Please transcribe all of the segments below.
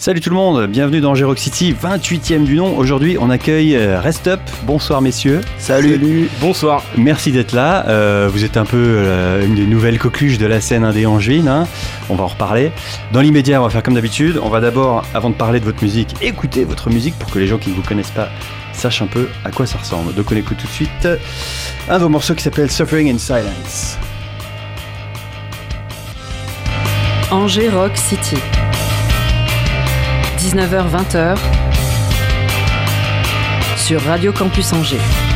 Salut tout le monde, bienvenue dans Rock City, 28e du nom. Aujourd'hui, on accueille euh, Rest Up. Bonsoir messieurs. Salut. Bonsoir. Merci d'être là. Euh, vous êtes un peu euh, une des nouvelles coqueluches de la scène indé angevine. Hein. On va en reparler. Dans l'immédiat, on va faire comme d'habitude. On va d'abord, avant de parler de votre musique, écouter votre musique pour que les gens qui ne vous connaissent pas sachent un peu à quoi ça ressemble. Donc on écoute tout de suite un de vos morceaux qui s'appelle Suffering in Silence. Angers Rock City. 19h-20h sur Radio Campus Angers.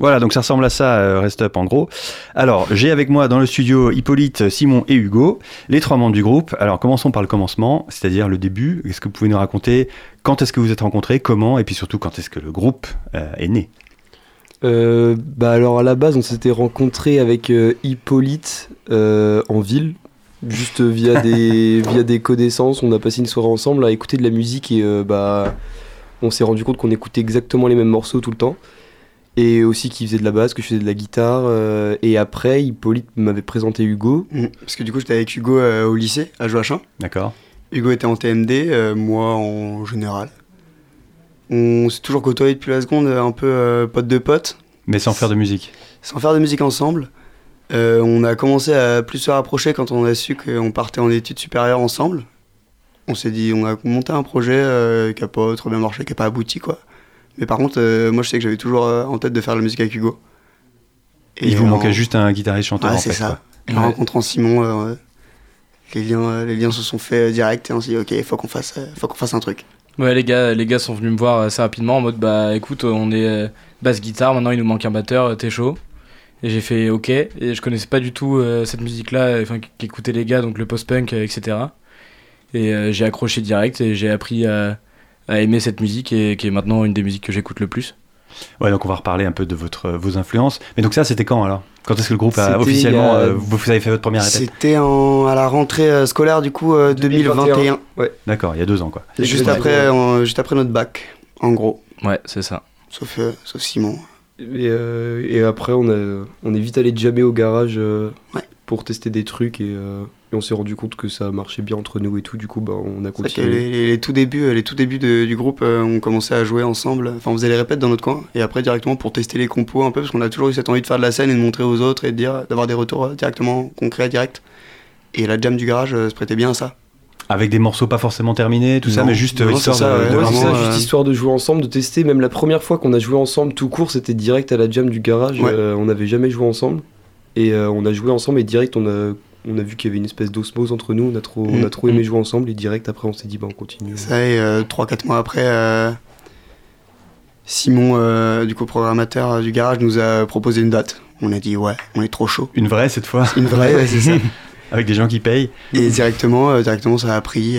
Voilà, donc ça ressemble à ça, euh, Rest Up en gros. Alors, j'ai avec moi dans le studio Hippolyte, Simon et Hugo, les trois membres du groupe. Alors, commençons par le commencement, c'est-à-dire le début. Est-ce que vous pouvez nous raconter quand est-ce que vous êtes rencontrés, comment, et puis surtout quand est-ce que le groupe euh, est né? Euh, bah alors à la base on s'était rencontré avec Hippolyte en ville juste via des via des connaissances on a passé une soirée ensemble à écouter de la musique et euh, bah on s'est rendu compte qu'on écoutait exactement les mêmes morceaux tout le temps et aussi qu'il faisait de la basse que je faisais de la guitare euh, et après Hippolyte m'avait présenté Hugo Mm. Parce que du coup, j'étais avec Hugo euh, au lycée, à Joachim. D'accord Hugo était en TMD, euh, moi en général. On s'est toujours côtoyé depuis la seconde, un peu euh, pote de pote, Mais sans faire de musique. sans faire de musique ensemble. Euh, on a commencé à plus se rapprocher quand on a su qu'on partait en études supérieures ensemble. On s'est dit, on a monté un projet euh, qui a pas trop bien marché, qui a pas abouti quoi. Mais par contre, euh, moi je sais que j'avais toujours euh, en tête de faire de la musique avec Hugo. il vous en- manquait juste un guitariste chanteur Ah, en c'est ça. quoi. Et en rencontrant Simon, euh, les, liens, euh, les liens se sont faits euh, direct et on s'est dit, ok, il faut qu'on fasse, euh, faut qu'on fasse un truc. Ouais, les gars, les gars sont venus me voir assez rapidement en mode bah écoute, on est euh, basse guitare, maintenant il nous manque un batteur, euh, t'es chaud. Et j'ai fait ok, et je connaissais pas du tout euh, cette musique-là, euh, enfin qu'écoutaient les gars, donc le post-punk, euh, etc. Et euh, j'ai accroché direct et j'ai appris à, à aimer cette musique et qui est maintenant une des musiques que j'écoute le plus. Ouais, donc on va reparler un peu de votre, vos influences. Mais donc ça, c'était quand alors? Quand est-ce que le groupe a officiellement. a- euh, vous, vous avez fait votre première répète C'était à la rentrée euh, scolaire du coup euh, 2021. 2021. D'accord, il y a deux ans quoi. Juste après, euh, juste après notre bac, en gros. Ouais, c'est ça. Sauf, euh, sauf Simon. Et, euh, et après, on, a, on est vite allé jammer au garage euh, Ouais. pour tester des trucs et, euh, et on s'est rendu compte que ça marchait bien entre nous et tout. Du coup, bah, on a continué. les, les- les tout débuts, euh, les tout débuts de- du groupe, euh, on commençait à jouer ensemble. Enfin, on faisait les répètes dans notre coin et après directement pour tester les compos un peu parce qu'on a toujours eu cette envie de faire de la scène et de montrer aux autres et de dire, d'avoir des retours euh, directement concrets, directs. Et la jam du garage euh, se prêtait bien à ça. Avec des morceaux pas forcément terminés, tout ça, Non. mais juste Non, histoire ça, de, ouais, de Ouais, lancer. c'est ça, vraiment, juste euh, histoire de jouer ensemble, de tester. Même la première fois qu'on a joué ensemble tout court, c'était direct à la jam du garage. Ouais. Euh, on n'avait jamais joué ensemble. Et euh, on a joué ensemble et direct, on a, on a vu qu'il y avait une espèce d'osmose entre nous. On a trop, on a Mm. trop aimé jouer ensemble et direct après, on s'est dit, bah, on continue. Ça et 3-4 mois après, euh, Simon, euh, du coup programmateur euh, du garage, nous a proposé une date. On a dit ouais, on est trop chaud. Une vraie cette fois, Une vraie, ouais, c'est ça. avec des gens qui payent. Et directement, euh, directement ça a pris.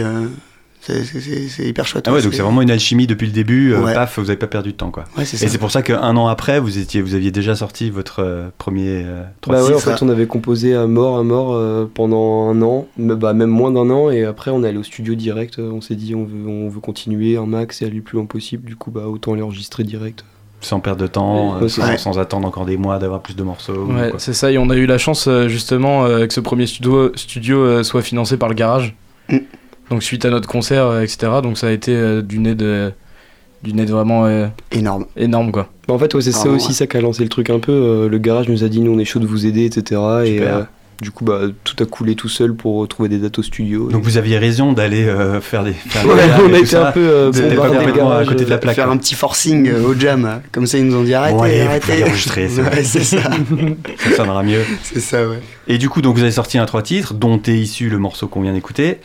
C'est- c'est c'est- c'est hyper chouette. Ah ouais, donc c'est vraiment une alchimie depuis le début. euh, Ouais. Paf, vous avez pas perdu de temps quoi. Ouais, Et c'est pour ça qu'un an après, vous, étiez, vous aviez déjà sorti votre euh, premier euh, trois Bah ouais, en fait, on avait composé à mort, à mort euh, pendant un an, mais bah, même moins d'un an, et après on est allé au studio direct. On s'est dit on veut, on veut continuer un max et aller le plus loin possible. Du coup, bah autant les enregistrer direct. sans perdre de temps, Ouais, euh, sans, attendre encore des mois d'avoir plus de morceaux. Ouais, c'est ça. Et on a eu la chance justement euh, que ce premier studio, studio euh, soit financé par le garage. Mm. Donc suite à notre concert, euh, etc. Donc ça a été euh, d'une aide, euh, d'une aide vraiment euh, Énorme. énorme quoi. Bah, en fait, ouais, c'est ça aussi ouais. ça qui a lancé le truc un peu. euh, le garage nous a dit nous on est chaud de vous aider, etc. Super. euh, du coup, bah tout a coulé tout seul pour trouver des dates au studio. Donc vous aviez raison d'aller euh, faire des. Faire Ouais, des on a été un peu euh, des complètement à garages, côté de la euh, plaque. Faire quoi. un petit forcing euh, au jam. euh, Comme ça, ils nous ont dit arrêtez, Bon, vous arrêtez. enregistrer, c'est bon. Ouais, ça. Ça sonnera mieux. c'est ça, ouais. Et du coup, donc vous avez sorti un trois titres, dont est issu le morceau qu'on vient d'écouter,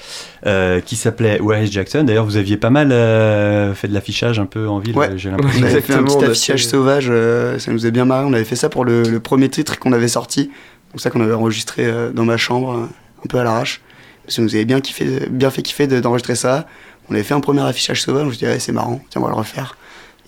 euh, qui s'appelait Where is Jackson. D'ailleurs, vous aviez pas mal euh, fait de l'affichage un peu en ville, Ouais. j'ai On l'impression. avait fait un on petit a affichage sauvage, euh, ça nous a bien marré. On avait fait ça pour le, le premier titre qu'on avait sorti. Donc ça qu'on avait enregistré euh, dans ma chambre, euh, un peu à l'arrache. Ça nous avait bien, kiffé, bien fait kiffer de- d'enregistrer ça. On avait fait un premier affichage sauvage, on se dit ouais, c'est marrant, tiens on va le refaire.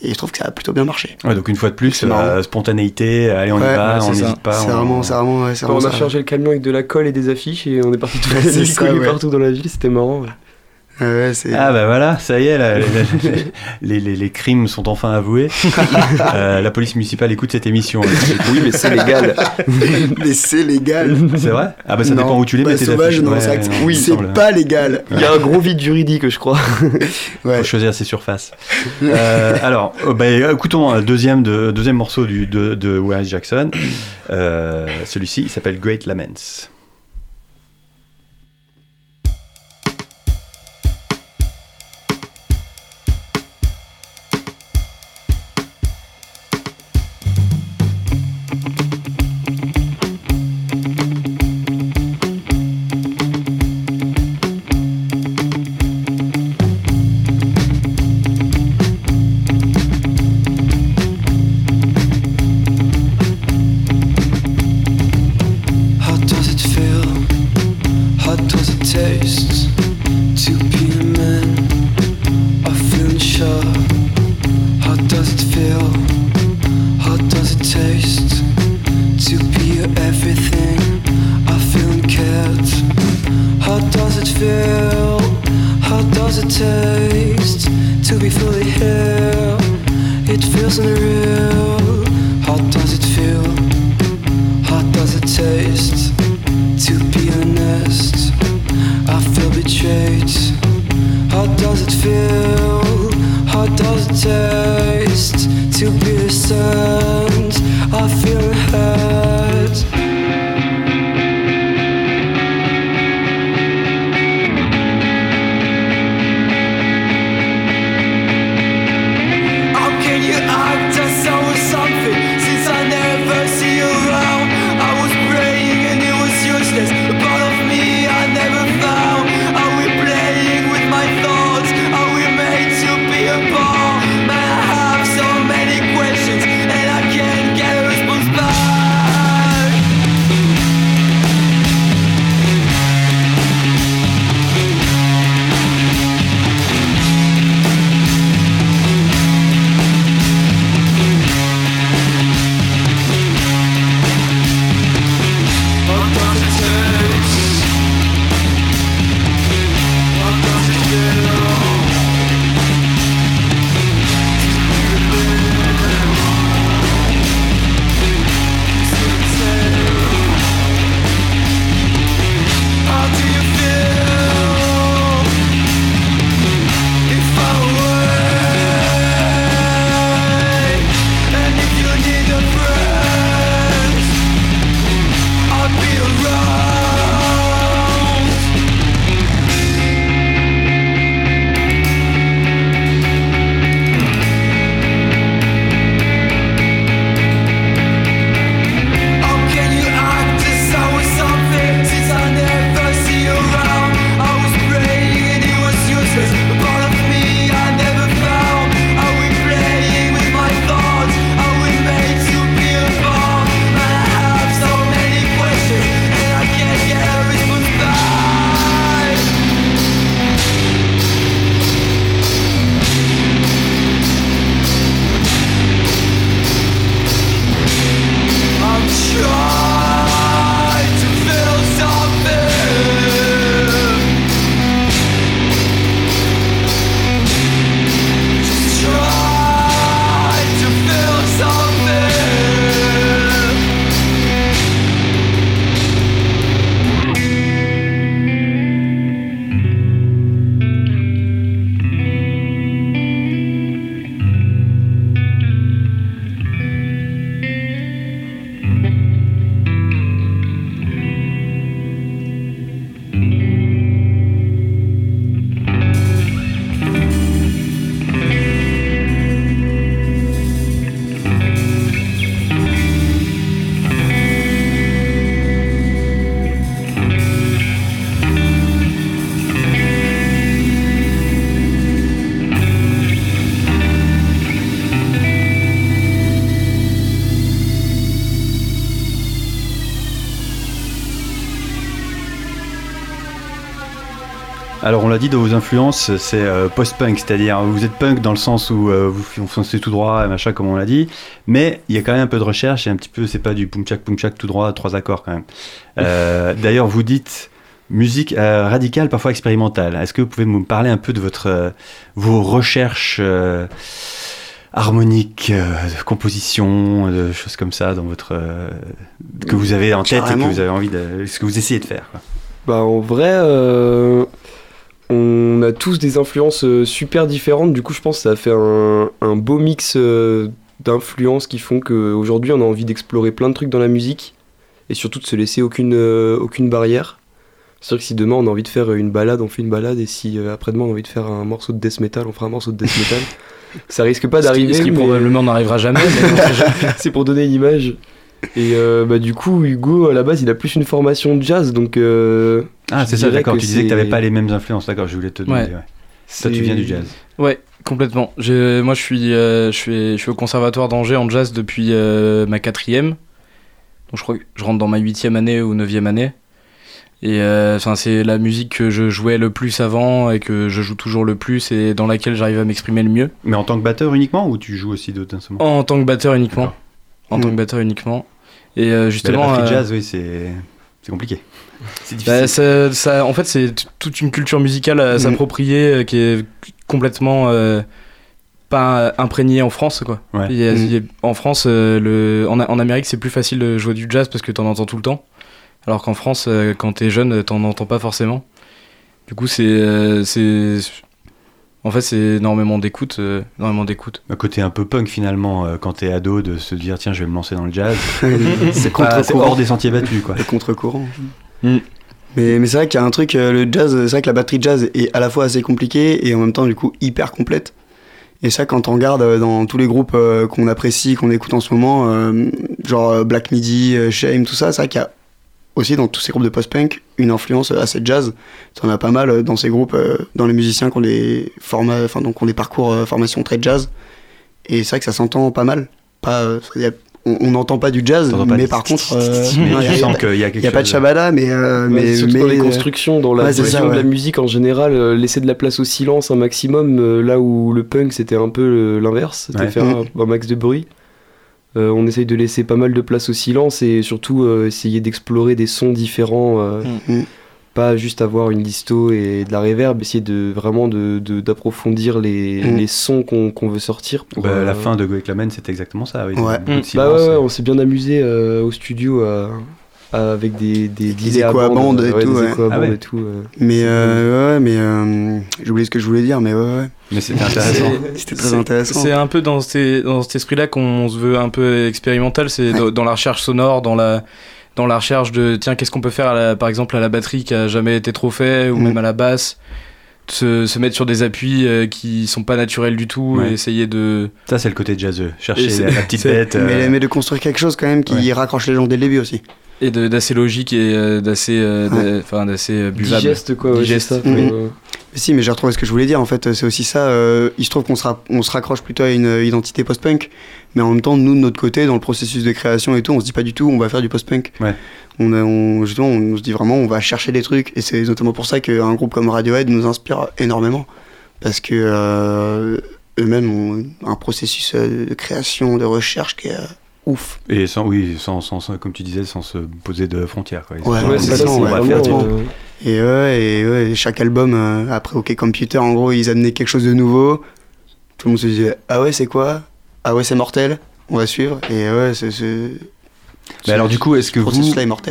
Et je trouve que ça a plutôt bien marché. Ouais, donc une fois de plus, euh, spontanéité, allez on y va, ouais, on n'hésite pas. c'est on- vraiment, c'est vraiment, ouais, c'est Enfin, on vraiment a ça. chargé le camion avec de la colle et des affiches et on est parti toute la C'est nuit ça, collés ouais. partout dans la ville, c'était marrant. Ouais. Ah bah voilà, ça y est, là, les, les- les- les crimes sont enfin avoués. Euh, la police municipale écoute cette émission. Oui, mais c'est légal. Mais c'est légal. C'est vrai? Ah bah ça Non. dépend où tu les Bah, mets tes sauvage, non, Ouais, non, oui, c'est semble. pas légal. Il y a un gros vide juridique, je crois. Ouais. Faut choisir ses surfaces. Euh, alors, oh, bah, écoutons un deuxième, de, deuxième morceau du, de, de Jackson. Euh, Celui-ci, il s'appelle Great Laments. Alors on l'a dit dans vos influences, c'est euh, post-punk, c'est-à-dire vous êtes punk dans le sens où euh, vous foncez tout droit, et machin comme on l'a dit, mais il y a quand même un peu de recherche et un petit peu, c'est pas du pum tchak tout droit, trois accords quand même. Euh, D'ailleurs vous dites musique euh, radicale, parfois expérimentale. Est-ce que vous pouvez me parler un peu de votre vos recherches harmoniques, de composition, de choses comme ça dans votre que vous avez en tête et que vous avez envie de, ce que vous essayez de faire. quoi? Bah en vrai, euh, on a tous des influences euh, super différentes. Du coup, je pense que ça a fait un, un beau mix euh, d'influences qui font qu'aujourd'hui, on a envie d'explorer plein de trucs dans la musique et surtout de se laisser aucune, euh, aucune barrière. C'est sûr que si demain on a envie de faire une balade, on fait une balade et si après-demain on a envie de faire un morceau de death metal, on fera un morceau de death metal. ça risque pas Ce qui- d'arriver. Ce qui mais- probablement n'arrivera jamais. mais on sait jamais. c'est pour donner une image. Et euh, bah, du coup, Hugo, à la base, il a plus une formation de jazz, donc. euh, Ah, c'est ça, d'accord. Tu disais que tu n'avais pas les mêmes influences, d'accord, je voulais te demander. Ouais. Toi, tu viens du jazz. Ouais, complètement. Je, moi, je suis, euh, je, suis, je suis au conservatoire d'Angers en jazz depuis euh, ma quatrième. Donc, je crois que je rentre dans ma huitième année ou neuvième année. Et euh, c'est la musique que je jouais le plus avant et que je joue toujours le plus et dans laquelle j'arrive à m'exprimer le mieux. Mais en tant que batteur uniquement ou tu joues aussi d'autres instruments? En tant que batteur uniquement. En tant que batteur uniquement. Et justement. La batterie euh, jazz, oui, c'est compliqué. C'est bah, difficile. ça, ça- en fait, c'est toute une culture musicale à Mhm. s'approprier euh, qui est complètement euh, pas imprégnée en France. Quoi. Ouais. Il y a- il y a- en France, euh, le, en, en Amérique, c'est plus facile de jouer du jazz parce que t'en entends tout le temps. Alors qu'en France, euh, quand t'es jeune, t'en entends pas forcément. Du coup, c'est. euh, c'est en fait, c'est énormément d'écoute. euh, énormément d'écoute. Un côté un peu punk finalement, euh, quand t'es ado, de se dire tiens, je vais me lancer dans le jazz. c'est hors des sentiers battus, quoi. Le contre-courant. Mm. Mais, c'est vrai qu'il y a un truc, euh, le jazz, c'est vrai que la batterie jazz est à la fois assez compliquée et en même temps, du coup, hyper complète. Et ça, quand on regarde euh, dans tous les groupes euh, qu'on apprécie, qu'on écoute en ce moment, genre Black Midi, Shame, tout ça, c'est vrai qu'il y a aussi dans tous ces groupes de post-punk une influence assez jazz. T'en as pas mal dans ces groupes, dans les musiciens qui ont des, enfin, donc, ont des parcours formation très jazz. Et c'est vrai que ça s'entend pas mal. Pas, on n'entend pas du jazz, mais par contre, euh, il n'y a pas de Shabada, mais, euh, mais, dans les euh, constructions, dans la de la musique en général, laisser de la place au silence un maximum, là où le punk c'était un peu l'inverse, c'était faire un, max de bruit. Euh, on essaye de laisser pas mal de place au silence et surtout euh, essayer d'explorer des sons différents, euh, Mm. Pas juste avoir une disto et de la reverb, essayer de vraiment de- de- d'approfondir les, Mm. les sons qu'on veut sortir. Pour, Bah, La euh, fin de Go avec la Main, c'était exactement ça. Oui, Ouais. Beaucoup de silence. Bah ouais, ouais, on s'est bien amusé euh, au studio euh, avec des, des, delays échos à bande et ouais, tout, des ouais. échos à Ah bande ouais. et tout. euh. Mais, euh, ouais, mais euh, j'ai oublié ce que je voulais dire, mais ouais, ouais. Mais c'était intéressant. C'était très intéressant. C'est un peu dans, ces- dans cet esprit-là qu'on se veut un peu expérimental. C'est dans la recherche sonore, dans la, dans la recherche de tiens, qu'est-ce qu'on peut faire, à la- par exemple, à la batterie qui a jamais été trop fait, ou Mm. même à la basse. Se, se mettre sur des appuis euh, qui sont pas naturels du tout Ouais. et essayer de. Ça, c'est le côté jazzeux. Chercher la, la petite bête. euh, Mais, mais de construire quelque chose quand même qui Ouais. raccroche les gens dès le début aussi. Et d'assez logique et euh, d'assez euh, enfin, d'assez euh, buvable. Digeste quoi, ouais, Digeste. ça. euh, si, mais j'ai retrouvé ce que je voulais dire en fait. C'est aussi ça. euh, il se trouve qu'on se, ra- on se raccroche plutôt à une identité post-punk, mais en même temps, nous de notre côté, dans le processus de création et tout, on se dit pas du tout, on va faire du post-punk. Ouais. On, a- on, justement, on se dit vraiment, on va chercher des trucs, et c'est notamment pour ça qu'un groupe comme Radiohead nous inspire énormément, parce que euh, eux-mêmes ont un processus de création, de recherche qui est euh, ouf. Et sans, oui, sans, sans, sans- comme tu disais, sans se poser de frontières. Quoi. Ouais, Ouais, c'est ça, on va faire du- Et ouais, et ouais, et chaque album, euh, après OK Computer, en gros, ils amenaient quelque chose de nouveau. Tout le monde se disait Ah ouais, c'est quoi? Ah ouais, c'est mortel, on va suivre. Et ouais, c'est. Mais alors, du coup, est-ce que vous,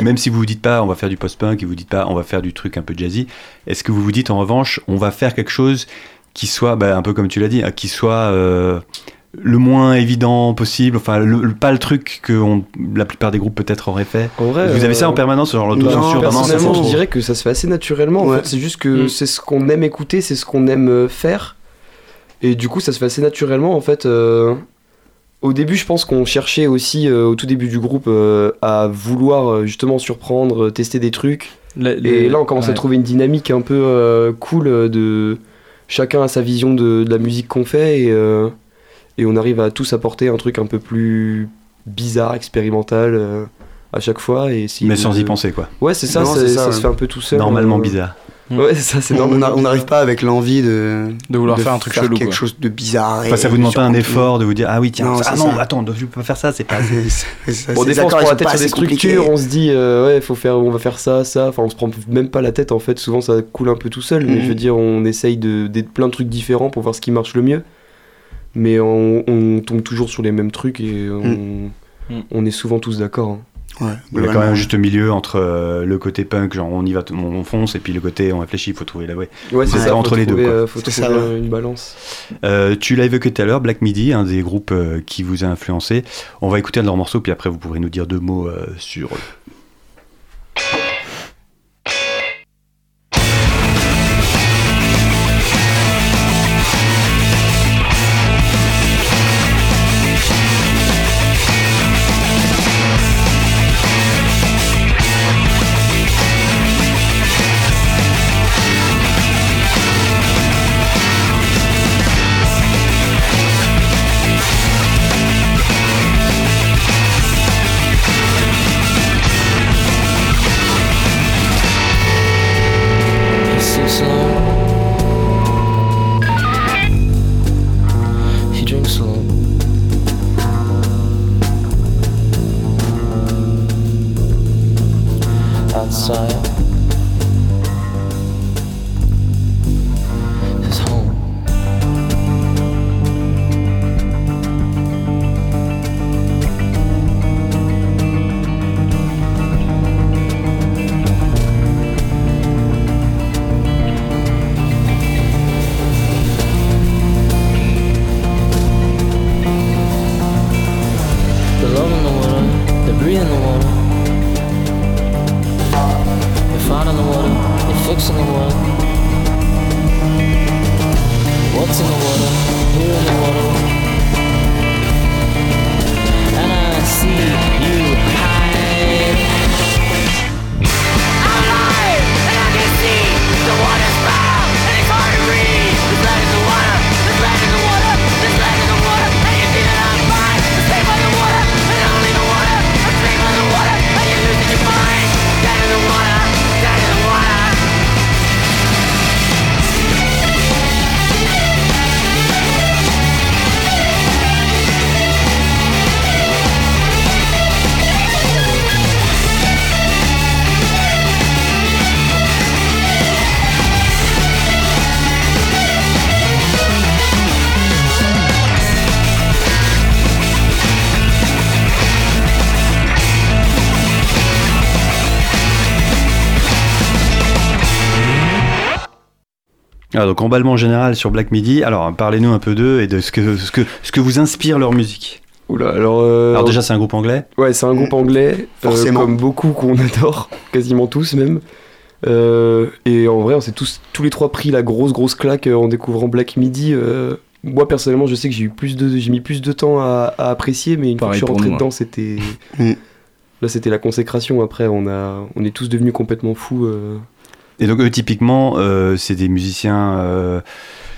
même si vous vous dites pas on va faire du post-punk et vous dites pas on va faire du truc un peu jazzy, est-ce que vous vous dites en revanche on va faire quelque chose qui soit, bah, un peu comme tu l'as dit, hein, qui soit euh, le moins évident possible, enfin le- le- pas le truc que on- la plupart des groupes peut-être auraient fait. En vrai, vous avez ça euh, en permanence, genre l'autocensure, personnellement, je dirais que ça se fait assez naturellement. En Ouais. fait, c'est juste que Mm. c'est ce qu'on aime écouter, c'est ce qu'on aime euh, faire. Et du coup, ça se fait assez naturellement. En fait, euh, au début, je pense qu'on cherchait aussi, euh, au tout début du groupe, euh, à vouloir euh, justement surprendre, euh, tester des trucs. Et là, on commence à trouver une dynamique un peu euh, cool euh, de chacun a sa vision de, de la musique qu'on fait et, euh, et on arrive à tous apporter un truc un peu plus bizarre, expérimental euh, à chaque fois. Et essayer Mais de- sans y penser quoi. Ouais, c'est ça, Non, ça, ça, se fait un peu tout seul. Normalement euh, bizarre. Ouais, c'est ça, c'est on normalement on n'arrive pas avec l'envie de. De vouloir faire un truc chelou, quelque quoi. chose de bizarre. Enfin, ça vous demande pas un effort de vous dire ah oui tiens Non, ah non ça. attends je peux pas faire ça c'est pas on prend la tête sur des structures, on se dit, euh, ouais, faut faire, on va faire ça, ça. Enfin, on se prend même pas la tête, en fait. Souvent, ça coule un peu tout seul. Mais Mhm. je veux dire, on essaye de, d'être plein de trucs différents pour voir ce qui marche le mieux. Mais on, on tombe toujours sur les mêmes trucs et on, Mhm. on est souvent tous d'accord. hein. Ouais, Il y a quand même un juste milieu entre euh, le côté punk, genre on y va, on, on fonce, et puis le côté on réfléchit, il faut trouver la vraie. Ouais, c'est Ouais, ça. entre les deux, trouver, quoi. euh, faut trouver ça, une balance. Euh, tu l'as évoqué tout à l'heure, Black Midi, un des groupes euh, qui vous a influencé. On va écouter un de leurs morceaux, puis après vous pourrez nous dire deux mots euh, sur donc emballement général sur Black Midi. Alors parlez-nous un peu d'eux et de ce que, ce, que, ce que vous inspire leur musique. Oula, alors. euh, Alors déjà c'est un groupe anglais. Ouais, c'est un groupe anglais, euh, Forcément. comme beaucoup qu'on adore, quasiment tous même. Euh, et en vrai, on s'est tous, tous les trois pris la grosse grosse claque en découvrant Black Midi. euh. moi personnellement, je sais que j'ai eu plus de, j'ai mis plus de temps à, à apprécier, mais une Pareil fois que je suis rentré nous, dedans, c'était, Mm. là c'était la consécration. Après, on a, on est tous devenus complètement fous. Et donc eux typiquement euh, c'est des musiciens euh,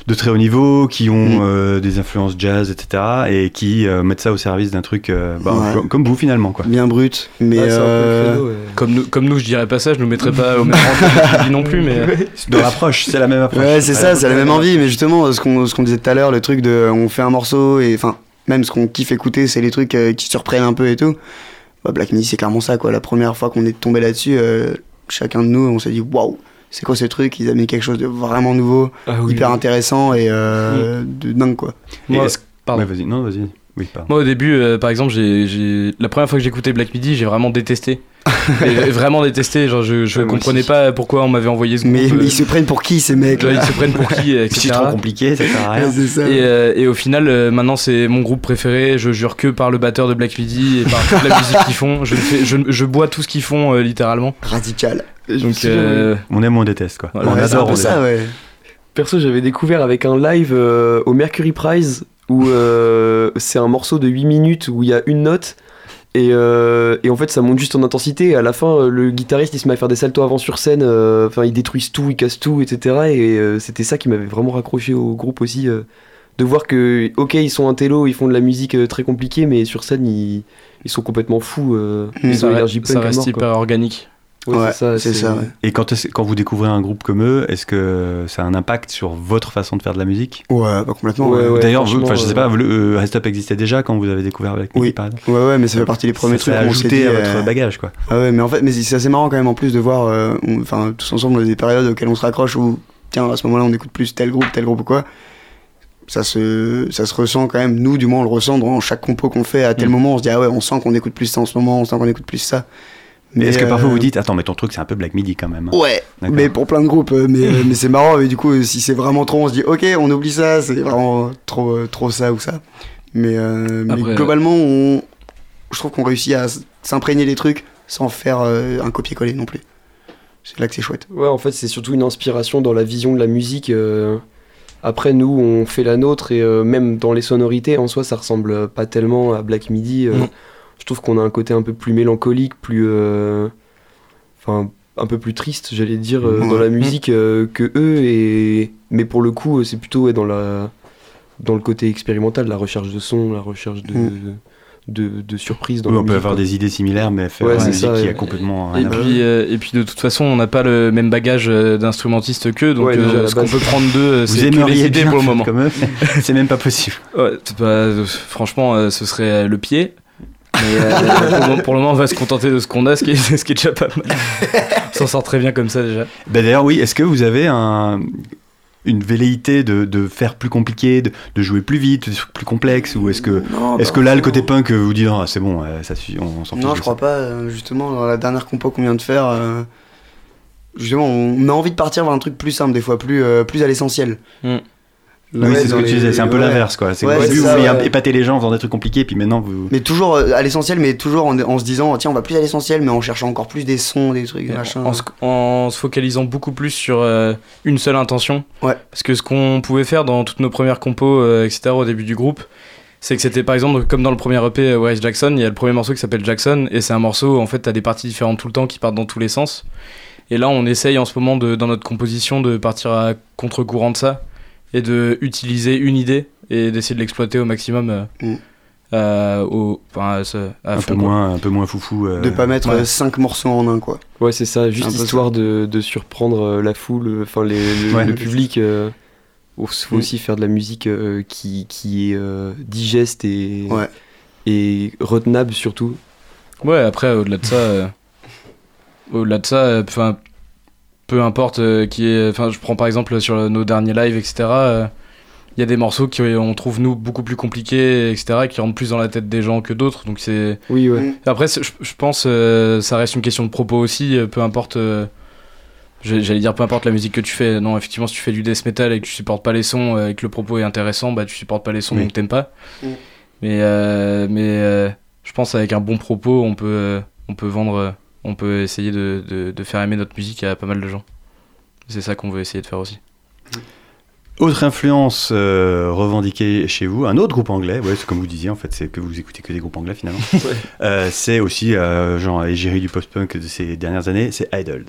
de très haut niveau qui ont Mm. euh, des influences jazz etc. et qui euh, mettent ça au service d'un truc euh, bah, Ouais. comme, vous finalement quoi. Bien brut, mais Ah, euh, credo, ouais. Comme nous, comme nous, je dirais pas ça, je nous mettrais pas au même rang non plus, mais. De l'approche c'est la même approche. Ouais, c'est ça, c'est la même envie, mais justement, ce qu'on ce qu'on disait tout à l'heure, le truc de on fait un morceau et enfin, même ce qu'on kiffe écouter, c'est les trucs euh, qui surprennent un peu et tout. Bah, Black Midi, c'est clairement ça, quoi. La première fois qu'on est tombé là-dessus, euh, chacun de nous, on s'est dit waouh, c'est quoi ce truc? Ils avaient quelque chose de vraiment nouveau, Ah oui, hyper oui. intéressant et euh, de dingue, quoi. Moi, pardon. Ouais, vas-y non vas-y oui. Moi au début, euh, par exemple, j'ai, j'ai- la première fois que j'écoutais Black Midi, j'ai vraiment détesté. Et vraiment détesté, genre je, je Ouais, comprenais aussi. pas pourquoi on m'avait envoyé ce groupe. Mais, mais euh, ils se prennent pour qui ces mecs là ils se prennent pour qui, C'est trop compliqué ça sert à rien. Ça. Et, euh, et au final, euh, maintenant c'est mon groupe préféré. Je jure que par le batteur de Black Midi et par toute la musique qu'ils font. Je, fais- je, je bois tout ce qu'ils font euh, littéralement. Radical. Donc euh, On aime ou on déteste quoi. Voilà. on Ouais, c'est un adore peu on ça, ouais. Perso, j'avais découvert avec un live euh, au Mercury Prize où euh, c'est un morceau de 8 minutes où il y a une note. Et, euh, et en fait, ça monte juste en intensité. Et à la fin, le guitariste il se met à faire des saltos avant sur scène. euh, Enfin, ils détruisent tout, ils cassent tout, etc. Et euh, c'était ça qui m'avait vraiment raccroché au groupe aussi. euh, de voir que, ok, ils sont un télo, ils font de la musique euh, très compliquée, mais sur scène, ils, ils sont complètement fous. euh, Mm. ils ça, ont ça reste mort, quoi. hyper organique. Ouais, c'est ça. c'est ça, ouais. Et quand, vous découvrez un groupe comme eux, est-ce que ça a un impact sur votre façon de faire de la musique? Ouais, pas complètement. Ouais, ouais. ouais. D'ailleurs, enfin, je sais euh, pas, le euh, Rest Up existait déjà quand vous avez découvert Midi Oui. par exemple Ouais, ouais, mais ça fait partie des premiers Ça trucs s'est où on s'est dit. à euh, votre bagage quoi. Ah ouais, mais en fait, mais c'est assez marrant quand même en plus de voir, euh, enfin, tous ensemble, on a des périodes auxquelles on se raccroche où, tiens, à ce moment-là, on écoute plus tel groupe, tel groupe ou quoi. Ça se, ça se ressent quand même, nous, du moins, on le ressent dans chaque compo qu'on fait. À tel Mm. moment, on se dit, ah ouais, on sent qu'on écoute plus ça en ce moment, on sent qu'on écoute plus ça. Mais est-ce que parfois euh, vous dites, attends, mais ton truc c'est un peu Black Midi quand même hein Ouais, mais pour plein de groupes, euh, mais, euh, mais c'est marrant, mais du coup, si c'est vraiment trop, on se dit, ok, on oublie ça, c'est vraiment trop, trop ça ou ça. Mais, euh, mais globalement, on, je trouve qu'on réussit à s'imprégner des trucs sans faire euh, un copier-coller non plus. C'est là que c'est chouette. Ouais, en fait, c'est surtout une inspiration dans la vision de la musique. euh. Après, nous, on fait la nôtre et euh, même dans les sonorités, en soi, ça ressemble pas tellement à Black Midi. euh. Je trouve qu'on a un côté un peu plus mélancolique, plus. euh, Enfin, un peu plus triste, j'allais dire, euh, Ouais. dans la musique euh, que eux. Et... Mais pour le coup, c'est plutôt ouais, dans, la... dans le côté expérimental, la recherche de son, la recherche de, Mm. de, de surprise dans Oui, la on peut avoir quoi. des idées similaires, mais faire Ouais, une c'est musique ça, qui ouais. a complètement Et rien à voir. puis, euh, et puis de toute façon, on n'a pas le même bagage d'instrumentistes qu'eux, donc Ouais, déjà, euh, ce qu'on peut prendre d'eux, c'est que les idées pour le moment. comme eux, mais c'est même pas possible. Ouais, euh, franchement, euh, ce serait le pied. Mais euh, pour, le moment, pour le moment, on va se contenter de ce qu'on a, ce qui est, ce qui est déjà pas mal. on s'en sort très bien comme ça déjà. Bah, D'ailleurs, oui, est-ce que vous avez un, une velléité de, de faire plus compliqué, de, de jouer plus vite, des trucs plus complexes Ou est-ce que, Non, est-ce bah, que là, le côté punk, vous dit, non, c'est bon, euh, ça suffit, on, on s'en Non, je ça. crois pas. euh, Justement, dans la dernière compo qu'on vient de faire, euh, justement, on a envie de partir vers un truc plus simple, des fois, plus, euh, plus à l'essentiel. Mm. Là, Oui, c'est ce que tu disais, c'est un peu ouais. l'inverse, quoi. C'est Ouais, c'est début, vous ça, vouliez ouais. épater les gens en faisant des trucs compliqués, puis maintenant, vous. Mais toujours euh, à l'essentiel, mais toujours en, en se disant, tiens, on va plus à l'essentiel, mais en cherchant encore plus des sons, des trucs, des machins. En, se, en se focalisant beaucoup plus sur euh, une seule intention. Ouais. Parce que ce qu'on pouvait faire dans toutes nos premières compos, euh, etc., au début du groupe, c'est que c'était par exemple, comme dans le premier EP Where is Jackson, il y a le premier morceau qui s'appelle Jackson, et c'est un morceau, en fait, t'as des parties différentes tout le temps qui partent dans tous les sens. Et là, on essaye en ce moment, de, dans notre composition, de partir à contre-courant de ça, et de utiliser une idée, et d'essayer de l'exploiter au maximum. euh, Mm. euh, au, enfin, à, ce- à un, fond, peu quoi. moins, un peu moins foufou. euh, De pas mettre ouais. 5 morceaux en un, quoi. Ouais, c'est ça, juste histoire de, de surprendre euh, la foule, euh, enfin les- le, Ouais. le public. euh, Il faut Mm. aussi faire de la musique euh, qui, qui est euh, digeste et, Ouais. et retenable surtout. Ouais, après, au-delà de ça, euh, au-delà de ça, euh, enfin, peu importe euh, qui est, enfin, je prends par exemple sur nos derniers lives, etc. euh, Il y a des morceaux qui on trouve nous beaucoup plus compliqués, etc. qui rentrent plus dans la tête des gens que d'autres. Donc c'est. Oui, ouais. Mm. Après, je, je pense, euh, ça reste une question de propos aussi. euh, peu importe. euh, J'allais dire peu importe la musique que tu fais. Non, effectivement, si tu fais du death metal et que tu supportes pas les sons euh, et que le propos est intéressant, bah tu supportes pas les sons Oui. donc t'aimes pas. Mm. Mais euh, mais euh, je pense avec un bon propos, on peut euh, on peut vendre, euh, on peut essayer de, de, de faire aimer notre musique à pas mal de gens. C'est ça qu'on veut essayer de faire aussi. Autre influence euh, revendiquée chez vous, un autre groupe anglais, ouais, c'est comme vous disiez en fait, c'est que vous écoutez que des groupes anglais finalement. Euh, c'est aussi euh, genre l'égérie du post-punk de ces dernières années, c'est Idols.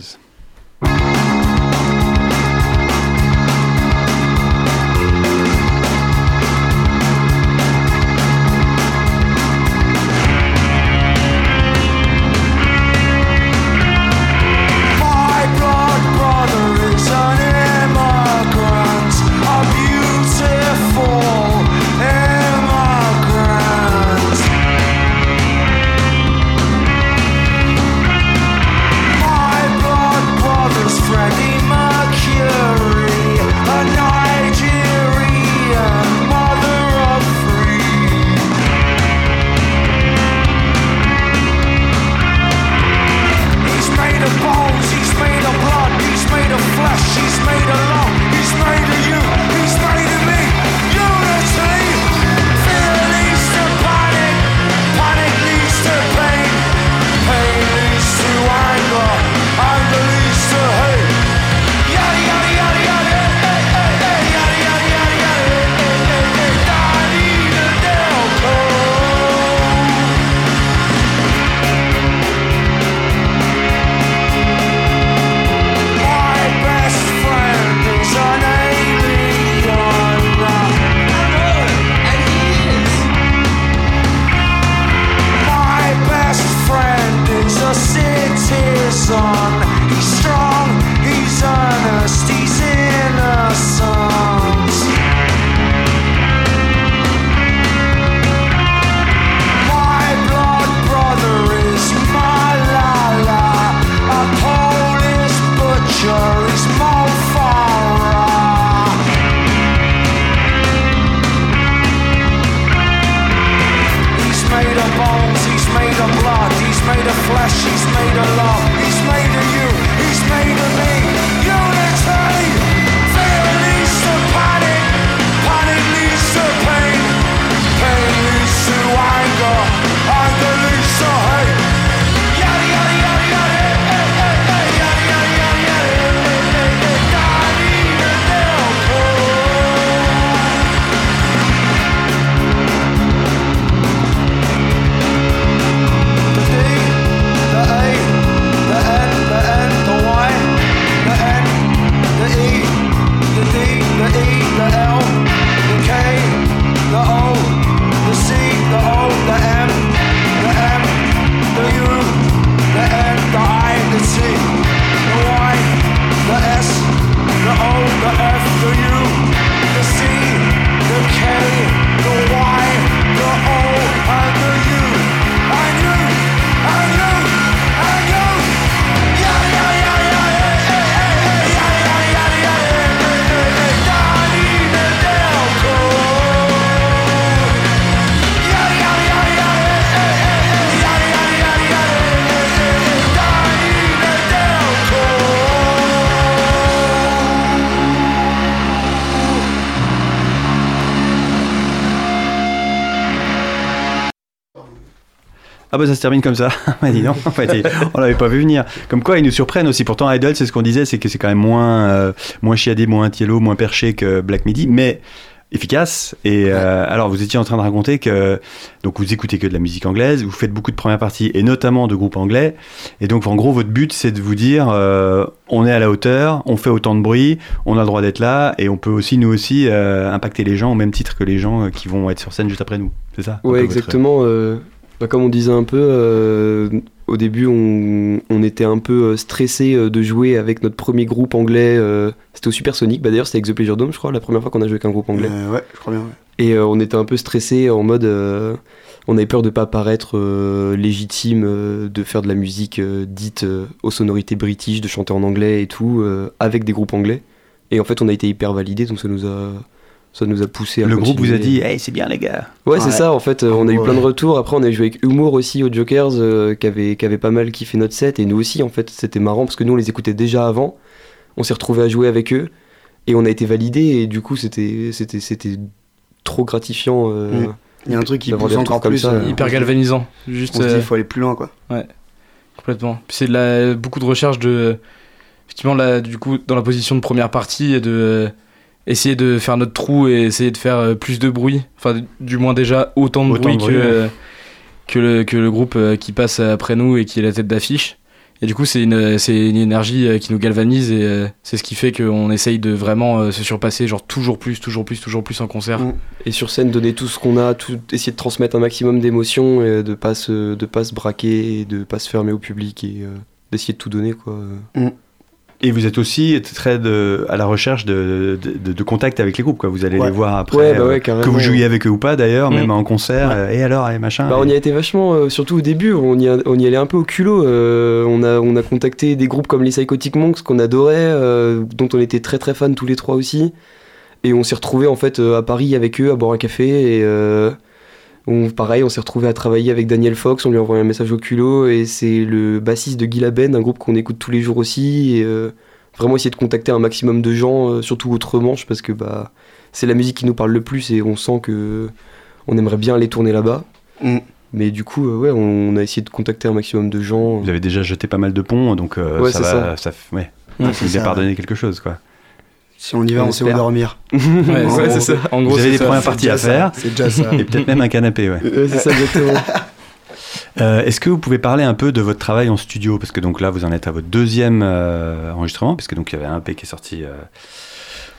Bah ça se termine comme ça. Bah dis donc, en fait, il- on l'avait pas vu venir. Comme quoi ils nous surprennent aussi. Pourtant Idol, c'est ce qu'on disait, c'est que c'est quand même moins euh, moins chiadé, moins tiello, moins perché que Black Midi, mais efficace. Et euh, alors vous étiez en train de raconter que donc vous écoutez que de la musique anglaise, vous faites beaucoup de premières parties et notamment de groupes anglais. Et donc en gros votre but c'est de vous dire euh, on est à la hauteur, on fait autant de bruit, on a le droit d'être là et on peut aussi nous aussi euh, impacter les gens au même titre que les gens qui vont être sur scène juste après nous. C'est ça votre- exactement. Bah, comme on disait un peu, euh, au début, on, on était un peu euh, stressé euh, de jouer avec notre premier groupe anglais. c'était au Supersonic. Bah, D'ailleurs, c'était avec The Pleasure Dome, je crois, la première fois qu'on a joué avec un groupe anglais. Ouais, je crois bien. ouais. Et on était un peu stressé en mode. on avait peur de pas paraître euh, légitime, euh, de faire de la musique euh, dite aux sonorités british, de chanter en anglais et tout, avec des groupes anglais. Et en fait, on a été hyper validés, donc ça nous a, ça nous a poussé à Le groupe vous a dit, hey, c'est bien les gars. Ouais, c'est Ouais. ça, en fait, euh, on a eu Ouais. plein de retours. Après, on a joué avec Humour aussi aux Jokers, euh, qui, avait, qui avait pas mal kiffé notre set. Et nous aussi, en fait, c'était marrant parce que nous, on les écoutait déjà avant. on s'est retrouvé à jouer avec eux et on a été validé et du coup c'était c'était c'était trop gratifiant. euh, Mm. Il y a un truc qui pousse encore plus. ça, euh, Hyper galvanisant. Juste. On se dit, euh, il faut aller plus loin, quoi. Complètement. Puis c'est de la, beaucoup de recherche de. Effectivement, là, du coup, dans la position de première partie, et de euh, essayer de faire notre trou et essayer de faire euh, plus de bruit. Enfin, du moins déjà autant de Autant bruit de que, ouais. euh, que, le, que le groupe euh, qui passe après nous et qui est la tête d'affiche. Et du coup, c'est une, c'est une énergie qui nous galvanise et c'est ce qui fait qu'on essaye de vraiment se surpasser, genre toujours plus, toujours plus, toujours plus en concert. Mm. Et sur scène, donner tout ce qu'on a, tout, essayer de transmettre un maximum d'émotions, et de pas se, de pas se braquer, et de pas se fermer au public et euh, d'essayer de tout donner quoi. Et vous êtes aussi très de, à la recherche de, de, contact avec les groupes, quoi. Vous allez Ouais. les voir après, Ouais, bah euh, ouais, que vous jouiez avec eux ou pas d'ailleurs, Mm. même en concert. euh, et alors, et machin. Bah, on y a été vachement, euh, surtout au début, on y, a- on y allait un peu au culot. euh, on, a, on a contacté des groupes comme les Psychotic Monks qu'on adorait, euh, dont on était très très fans tous les trois aussi. Et on s'est retrouvés en fait à Paris avec eux à boire un café. Et euh, on, pareil, on s'est retrouvés à travailler avec Daniel Fox. On lui a envoyé un message au culot. Et c'est le bassiste de Guy Laben, un groupe qu'on écoute tous les jours aussi. Et euh, vraiment essayer de contacter un maximum de gens, euh, surtout outre-Manche, parce que bah, c'est la musique qui nous parle le plus et on sent que on aimerait bien aller tourner là-bas. Mm. Mais du coup, euh, ouais, on a essayé de contacter un maximum de gens. Vous avez déjà jeté pas mal de ponts, donc euh, Ouais, ça va, ça, ouais, Mm. ça C'est finit ça. par donner quelque chose, quoi. Si on y va, On on sait où dormir. Ouais, c'est- ça. En gros, Vous avez des ça. premières parties à faire, C'est déjà ça. et peut-être même un canapé, ouais. Ouais, c'est ça exactement. Euh, Est-ce que vous pouvez parler un peu de votre travail en studio? Parce que donc là, vous en êtes à votre deuxième euh, enregistrement, puisque donc il y avait un EP qui est sorti euh,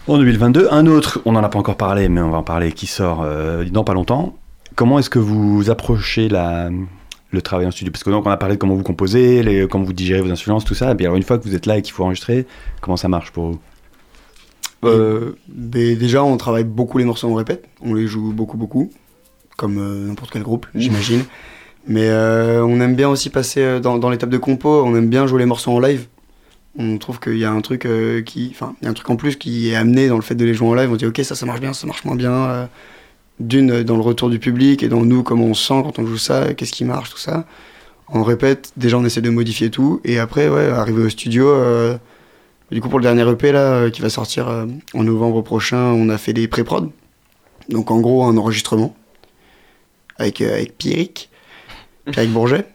en 2022, un autre, on n'en a pas encore parlé, mais on va en parler, qui sort euh, dans pas longtemps. Comment est-ce que vous approchez la, le travail en studio? Parce que donc on a parlé de comment vous composez, les, comment vous digérez vos influences, tout ça. Et puis alors une fois que vous êtes là et qu'il faut enregistrer, comment ça marche pour vous? Euh, déjà, on travaille beaucoup les morceaux, on répète. On les joue beaucoup, beaucoup. Comme euh, n'importe quel groupe, j'imagine. Mais euh, on aime bien aussi passer dans, dans l'étape de compo. On aime bien jouer les morceaux en live. On trouve qu'il y a un truc qui. Enfin, il y a un truc en plus qui est amené dans le fait de les jouer en live. On dit, ok, ça, ça marche bien, ça marche moins bien. D'une, dans le retour du public et dans nous, comment on se sent quand on joue ça, qu'est-ce qui marche, tout ça. On répète, déjà, on essaie de modifier tout. Et après, ouais, arrivé au studio. Du coup, pour le dernier EP là, euh, qui va sortir euh, en novembre prochain, on a fait des pré-prod. Donc en gros, un enregistrement avec, euh, avec Pierrick, Pierrick Bourget,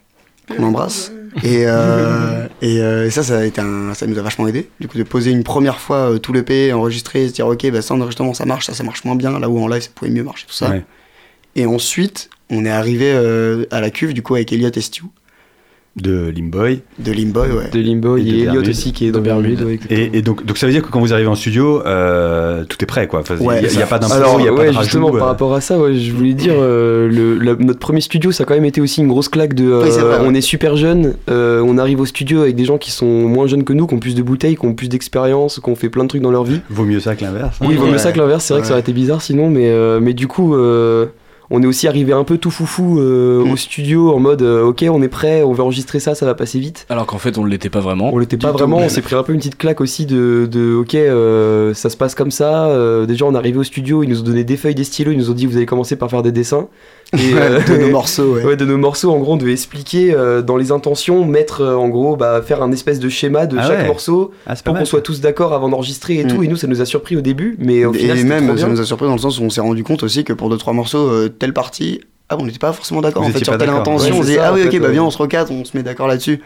qu'on embrasse. Et, euh, et euh, ça, ça, a été un, ça nous a vachement aidé. Du coup, de poser une première fois euh, tout l'EP, enregistrer, se dire, ok, bah, ça en enregistrement, ça marche, ça, ça marche moins bien, là où en live, ça pouvait mieux marcher, tout ça. Ouais. Et ensuite, on est arrivé à la cuve, du coup, avec Elliot et Stu, De Limboy. de Limboy, ouais. de Limbo, Et il de y a Elliot Bermude. aussi qui est dans Bermude. ouais. Et, et donc, donc ça veut dire que quand vous arrivez en studio, euh, tout est prêt, quoi. Enfin, Il Ouais, n'y a, pas d'impro, Alors, il n'y a ouais, pas de rajout. justement, euh, par rapport à ça, ouais, je voulais dire, euh, le, la- notre premier studio, ça a quand même été aussi une grosse claque de. euh, Oui, vrai. On est super jeunes, euh, on arrive au studio avec des gens qui sont moins jeunes que nous, qui ont plus de bouteilles, qui ont plus d'expérience, qui ont fait plein de trucs dans leur vie. Vaut mieux ça que l'inverse. hein. Oui, il vaut mieux ça que l'inverse, c'est vrai que ça aurait été bizarre sinon, mais, euh, mais du coup, euh, on est aussi arrivé un peu tout foufou euh, Mm. au studio en mode euh, ok, on est prêt, on va enregistrer ça, ça va passer vite. Alors qu'en fait, on ne l'était pas vraiment. On l'était pas vraiment, on s'est pris un peu une petite claque aussi de, de ok, euh, ça se passe comme ça. déjà, on est arrivé au studio, ils nous ont donné des feuilles, des stylos, ils nous ont dit vous allez commencer par faire des dessins. Et, euh, de nos morceaux, ouais. Ouais, de nos morceaux, en gros, on devait expliquer euh, dans les intentions, mettre euh, en gros, bah, faire un espèce de schéma de Ah chaque ouais. morceau Ah, pour qu'on soit tous d'accord avant d'enregistrer et Mm. tout. Et nous, ça nous a surpris au début, mais au et final, même, trop ça nous a surpris dans le sens où on s'est rendu compte aussi que pour deux trois morceaux, euh, telle partie, ah, on n'était pas forcément d'accord en fait sur telle intention. Ouais, on se dit, ah oui, ok, fait, bah viens, on se recadre, on se met d'accord là-dessus.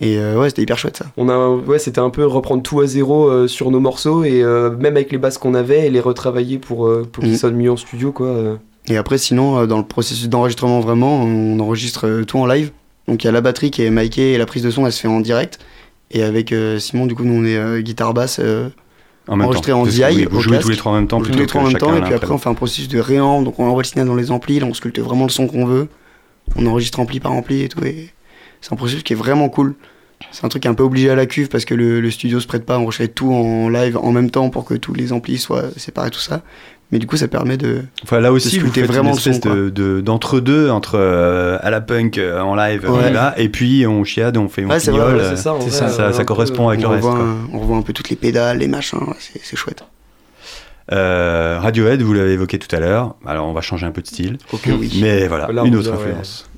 Et euh, ouais, c'était hyper chouette ça. On a, ouais, c'était un peu reprendre tout à zéro euh, sur nos morceaux et euh, même avec les basses qu'on avait, et les retravailler pour, euh, pour qu'ils Mm. sonnent mieux en studio, quoi. Et après, sinon, euh, dans le processus d'enregistrement vraiment, on enregistre euh, tout en live. Donc il y a la batterie qui est micée et la prise de son, elle se fait en direct. Et avec euh, Simon, du coup, nous on est guitare basse. En enregistré temps. en DI, oui, Vous jouez tous les trois en même temps tous plutôt les trois en même temps, et puis après on fait un processus de réamp, donc on envoie le signal dans les amplis, là on sculpte vraiment le son qu'on veut, on enregistre ampli par ampli et tout, et c'est un processus qui est vraiment cool. C'est un truc un peu obligé à la cuve parce que le, le studio se prête pas à enregistrer tout en live en même temps pour que tous les amplis soient séparés, tout ça. Mais du coup, ça permet de. Enfin, là aussi, de vous faites vraiment une espèce de, de- d'entre-deux, entre euh, à la punk euh, en live, Ouais. là, et puis on chiade, on fait, on Ouais, c'est ça, en c'est vrai, ça, ça- ça un correspond avec le reste, revoit quoi. un, on revoit un peu toutes les pédales, les machins, c'est chouette. Euh, Radiohead, vous l'avez évoqué tout à l'heure. Alors, on va changer un peu de style. Ok, oui. Mais voilà, Là, une autre influence.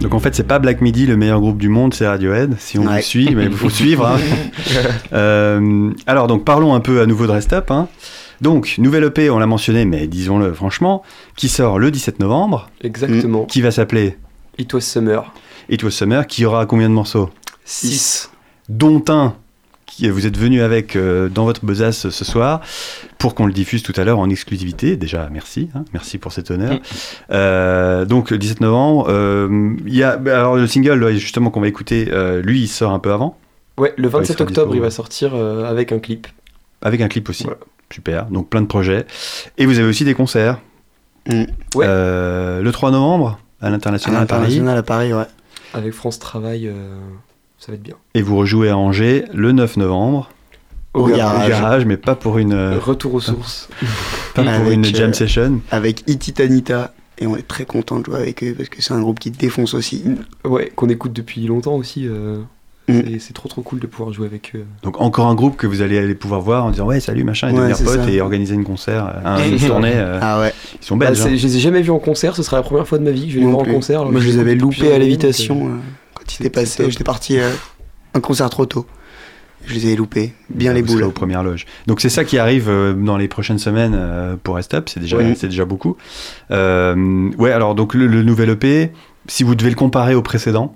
Donc en fait, c'est pas Black Midi, le meilleur groupe du monde, c'est Radiohead, si on Ouais. vous suit, mais il faut suivre. hein. Euh, alors, donc parlons un peu à nouveau de Rest Up. hein. Donc, nouvelle EP, on l'a mentionné, mais disons-le franchement, qui sort le 17 novembre, Exactement. qui va s'appeler It was summer. It Was Summer, qui aura combien de morceaux? 6. dont un qui vous êtes venu avec euh, dans votre besace ce soir pour qu'on le diffuse tout à l'heure en exclusivité. Déjà, merci, hein, merci pour cet honneur. Euh, donc le 17 novembre, euh, il y a bah, alors le single justement qu'on va écouter, euh, lui il sort un peu avant Ouais, le Ouais, il 27 sera octobre, dispo, il va sortir euh, avec un clip. avec un clip aussi. Super, donc plein de projets. Et vous avez aussi des concerts. Mm. Ouais. Euh, le 3 novembre à À l'international à Paris. l'international à Paris, ouais. Avec France Travail, euh, ça va être bien. Et vous rejouez à Angers le 9 novembre. Au garage. garage, mais pas pour une, euh, Retour aux sources. pas pour Avec, une euh, jam session. Avec Ititanita. Et on est très content de jouer avec eux parce que c'est un groupe qui défonce aussi. Ouais, qu'on écoute depuis longtemps aussi. euh, Mm. c'est- trop trop cool de pouvoir jouer avec eux. Donc encore un groupe que vous allez aller pouvoir voir en disant ouais salut machin et Ouais, devenir pote ça. et organiser une concert, euh, une tournée. euh, Ah ouais. ils sont Bah, belges. c'est- hein. je les ai jamais vus en concert, ce sera la première fois de ma vie que je vais les voir en concert. Moi, je les avais loupés à années, était passé. J'étais parti euh, un concert trop tôt. Je les ai loupés. Bien les serez boules. aux premières loges. Donc c'est ça qui arrive euh, dans les prochaines semaines euh, pour Rest Up, c'est déjà, c'est déjà beaucoup. Euh, ouais alors donc le, le nouvel EP, si vous devez le comparer au précédent,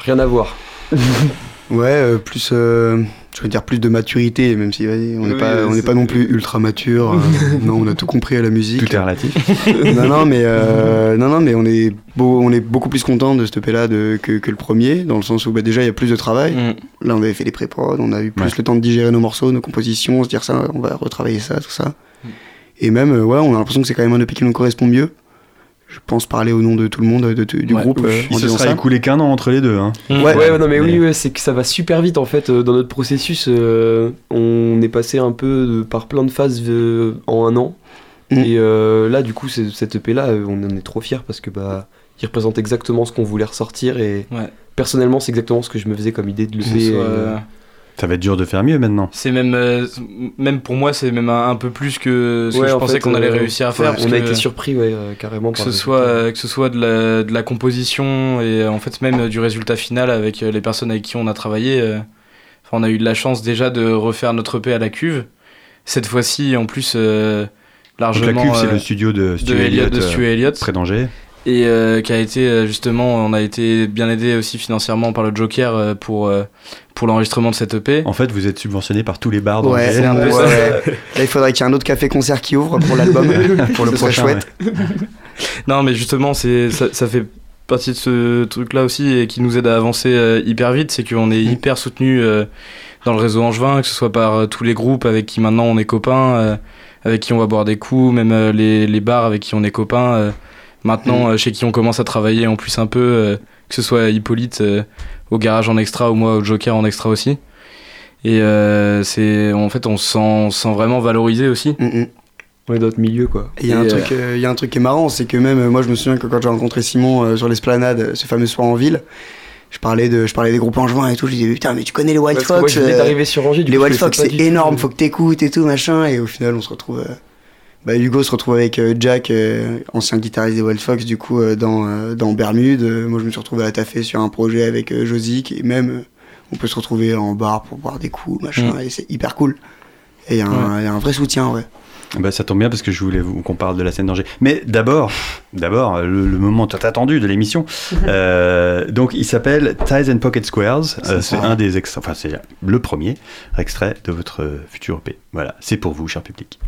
Rien à voir. Ouais, euh, plus, euh, je veux dire plus de maturité, même si on n'est Oui, pas, on n'est pas non plus ultra mature. euh, non, on a tout compris à la musique. tout est relatif. non, non, mais euh, non, non, mais on est, beau, on est beaucoup plus content de ce EP là de, que, que le premier, dans le sens où bah, déjà il y a plus de travail. Mm. Là, on avait fait les pré-prod, on a eu plus Ouais. le temps de digérer nos morceaux, nos compositions, se dire ça, on va retravailler ça, tout ça. Mm. Et même, euh, ouais, on a l'impression que c'est quand même un EP qui nous correspond mieux. Je pense parler au nom de tout le monde, de, de- du Ouais, groupe. euh, Il en se disant sera ça. écoulé qu'un an entre les deux. Hein. Ouais. Ouais, ouais, non, mais, mais- oui, ouais, c'est que ça va super vite en fait euh, dans notre processus. euh, on est passé un peu de- par plein de phases euh, en un an. Mm. Et euh, là, du coup, cette EP là, on en est trop fiers parce que bah, il représente exactement ce qu'on voulait ressortir. Et Ouais. personnellement, c'est exactement ce que je me faisais comme idée de Que ce euh, euh, Ça va être dur de faire mieux maintenant. C'est même, euh, même pour moi, c'est même un, un peu plus que ce que Ouais, je en pensais qu'on allait euh, réussir à faire. on a que- été surpris, ouais, euh, carrément. que ce soit euh, que ce soit de la, de la composition et euh, en fait même euh, du résultat final avec euh, les personnes avec qui on a travaillé euh, enfin, on a eu de la chance déjà de refaire notre EP à la cuve cette fois-ci en plus euh, Donc largement la cuve, c'est euh, le studio de Stu Elliott Elliott, de euh, Stu Elliott près d'Angers. et euh, qui a été euh, justement on a été bien aidé aussi financièrement par le Joker euh, pour euh, pour l'enregistrement de cette EP En fait, vous êtes subventionné par tous les bars Ouais, d'Angers. c'est un peu ouais, ça. ouais. Là, il faudrait qu'il y ait un autre café-concert qui ouvre pour l'album. pour le Ce serait prochain. chouette. ouais. Non, mais justement, c'est ça, ça fait partie de ce truc-là aussi et qui nous aide à avancer euh, hyper vite, c'est qu'on est hyper soutenu euh, dans le réseau Angevin, que ce soit par euh, tous les groupes avec qui maintenant on est copains, euh, avec qui on va boire des coups, même euh, les, les bars avec qui on est copains. euh, maintenant, Mm. euh, chez qui on commence à travailler en plus un peu, euh, que ce soit Hippolyte euh, au garage en extra ou moi au Joker en extra aussi. Et euh, c'est en fait on se sent, on se sent vraiment valorisé aussi. Mm, mm. Ouais, d'autres milieux, quoi. Et Il y, a un truc, euh, il y a un truc qui est marrant, c'est que même euh, moi je me souviens que quand j'ai rencontré Simon euh, sur l'esplanade, euh, ce fameux soir en ville, je parlais, de, je parlais des groupes angevins et tout, je disais putain mais tu connais les Wild Parce que moi, Fox je euh, d'arriver sur Angers, du Les coup, connaissais Fox c'est tout. énorme, faut que t'écoutes et tout machin, et au final on se retrouve... euh, bah, Hugo se retrouve avec euh, Jack, euh, ancien guitariste des Wild Fox, du coup euh, dans, euh, dans Bermude. Euh, moi je me suis retrouvé à taffer sur un projet avec euh, Josic, et même euh, on peut se retrouver en bar pour boire des coups, machin, Mm. et c'est hyper cool. Et il y, a un- il y a un vrai soutien, ouais. Bah, ça tombe bien parce que je voulais qu'on parle de la scène d'Angers. Mais d'abord, d'abord le, le moment tant attendu de l'émission. Euh, donc, il s'appelle Ties and Pocket Squares. C'est un des extraits, enfin, c'est le premier extrait de votre futur EP. Voilà, c'est pour vous, cher public.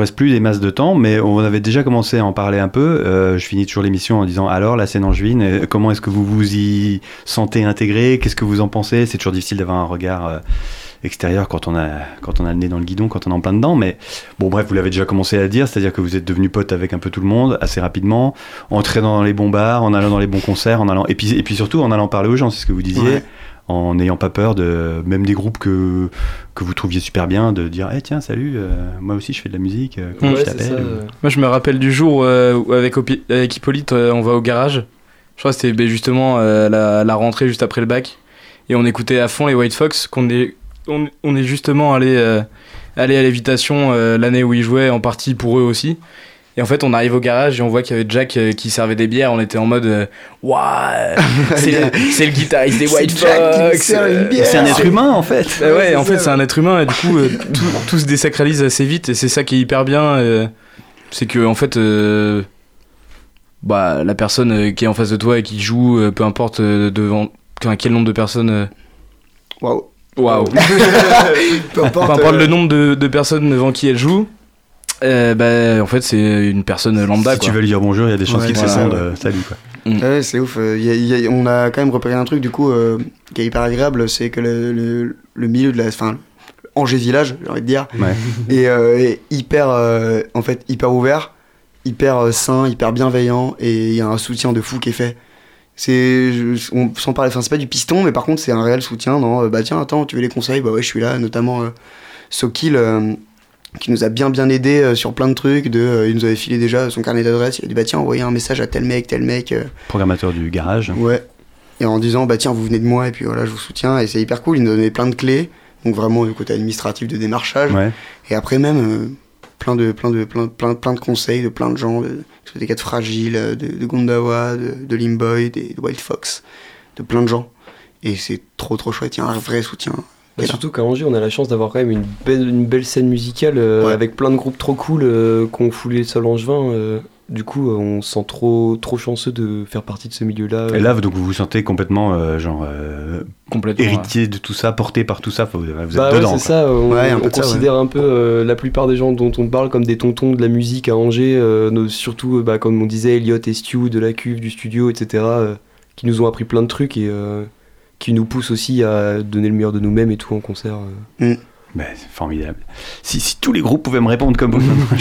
Reste plus des masses de temps, mais on avait déjà commencé à en parler un peu. Euh, je finis toujours l'émission en disant alors la scène angevine, euh, comment est-ce que vous vous y sentez intégré? Qu'est-ce que vous en pensez? C'est toujours difficile d'avoir un regard euh, extérieur quand on a quand on a le nez dans le guidon, quand on est en plein dedans. Mais bon, bref, vous l'avez déjà commencé à dire, c'est-à-dire que vous êtes devenu pote avec un peu tout le monde assez rapidement, entré dans les bons bars, en allant dans les bons concerts, en allant et puis surtout en allant parler aux gens, c'est ce que vous disiez. En n'ayant pas peur de même des groupes que, que vous trouviez super bien de dire Eh tiens salut euh, moi aussi je fais de la musique euh, comment Ouais, ou-. Moi, je me rappelle du jour euh, où avec, Opi- avec Hippolyte, on va au garage. Je crois que c'était ben, justement la, la rentrée juste après le bac. Et on écoutait à fond les White Fox. Qu'on est, on, on est justement allé, allé à l'évitation l'année où ils jouaient, en partie pour eux aussi. Et en fait, on arrive au garage et on voit qu'il y avait Jack euh, qui servait des bières. On était en mode euh, Waouh, c'est le, guitariste des White Fox. sert une euh, bière. c'est un être humain en fait bah ouais, c'est en fait, c'est un être humain et du coup, euh, tout, tout se désacralise assez vite et c'est ça qui est hyper bien. euh, c'est que, en fait, euh, bah, la personne euh, qui est en face de toi et qui joue, euh, peu importe euh, devant enfin, quel nombre de personnes. euh, Waouh. Waouh! Peu importe. Peu importe euh, le nombre de, de personnes devant qui elle joue, euh, bah, en fait, c'est une personne lambda. si quoi. tu veux lui dire bonjour il y a des chances Ouais, qu'il voilà, ouais. euh, salut quoi Ouais, c'est ouf. euh, y a- y a- on a quand même repéré un truc du coup euh, qui est hyper agréable, c'est que le, le- le milieu de la, enfin, Angers village, j'ai envie de dire, Ouais. est, euh, est hyper, euh, en fait, hyper ouvert, hyper euh, sain, hyper bienveillant, et il y a un soutien de fou qui est fait. C'est, on s'en parle, enfin c'est pas du piston, mais par contre c'est un réel soutien dans, euh, bah tiens attends, tu veux les conseils, bah ouais je suis là, notamment euh, Sokil. euh, qui nous a bien bien aidé euh, sur plein de trucs de euh, il nous avait filé déjà son carnet d'adresse il a dit bah tiens envoyez un message à tel mec tel mec euh, programmateur du garage Ouais. Et en disant, bah tiens, vous venez de moi, et puis voilà, je vous soutiens. Et c'est hyper cool, il nous donnait plein de clés. Donc vraiment, du côté administratif de démarchage. ouais Et après, même, euh, plein, de, plein, de, plein, plein, plein de conseils de plein de gens, de, des cas de Fragile, euh, de, de Gondawa, de, de Limboy, des, de Wild Fox, de plein de gens. Et c'est trop, trop chouette. Il y a un vrai soutien. Bah, surtout qu'à Angers, on a la chance d'avoir quand même une belle, une belle scène musicale euh, Ouais. avec plein de groupes trop cool euh, qu'on fout les sols angevins. euh, du coup, euh, on se sent trop, trop chanceux de faire partie de ce milieu-là. et là vous- donc vous vous sentez complètement euh, genre euh, Complètement. ouais. héritier de tout ça porté par tout ça vous êtes Bah ouais, dedans c'est ça. On, ça, considère un peu euh, la plupart des gens dont on parle comme des tontons de la musique à Angers, euh, nos- surtout bah, comme on disait, Elliot et Stu de la cuve, du studio, etc., euh, qui nous ont appris plein de trucs et euh, qui nous poussent aussi à donner le meilleur de nous-mêmes et tout en concert. euh. Ben, c'est formidable. Si, si tous les groupes pouvaient me répondre comme vous,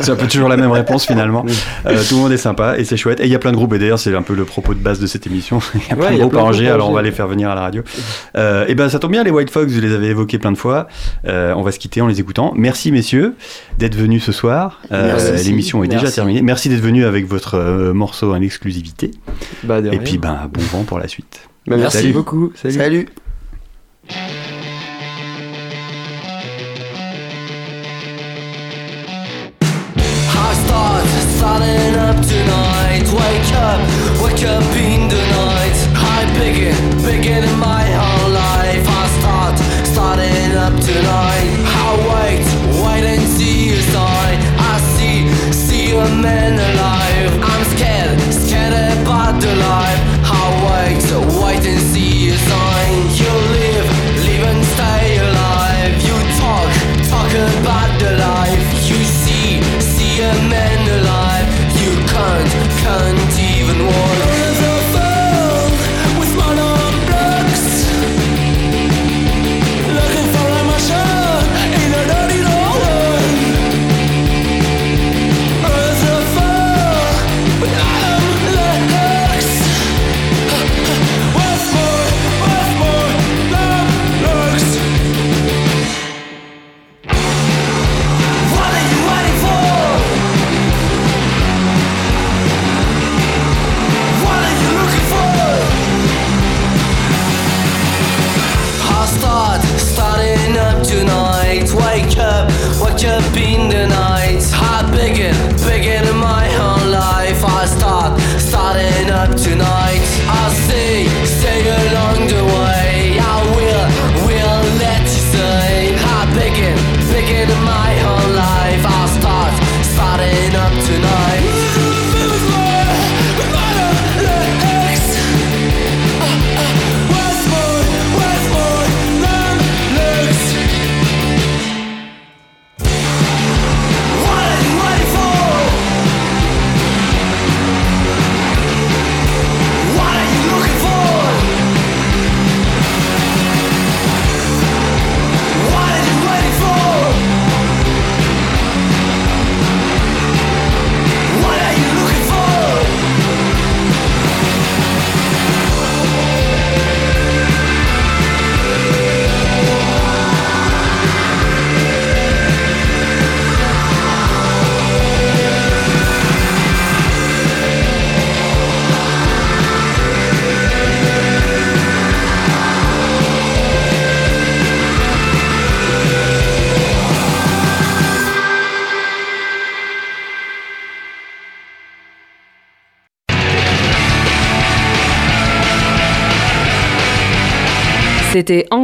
c'est un peu toujours la même réponse finalement. Euh, tout le monde est sympa et c'est chouette. Et il y a plein de groupes, et d'ailleurs c'est un peu le propos de base de cette émission. Il y a plein Ouais, de y groupes à Angers, alors on va les faire venir à la radio. Euh, et ben ça tombe bien, les White Fox, vous les avez évoqués plein de fois. Euh, on va se quitter en les écoutant. Merci messieurs d'être venus ce soir. Euh, Merci. L'émission est déjà Merci. terminée. Merci d'être venus avec votre euh, morceau en exclusivité. Bah, Et puis ben bon vent pour la suite. Bah, merci beaucoup. Salut. salut. tonight. I wait, and see sign. I see, see a man.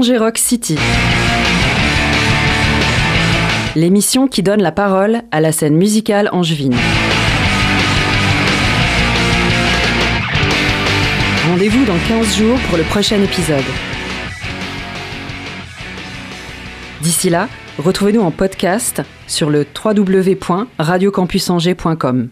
Angers City. L'émission qui donne la parole à la scène musicale angevine. Rendez-vous dans 15 jours pour le prochain épisode. D'ici là, retrouvez-nous en podcast sur le www.radiocampusangers.com.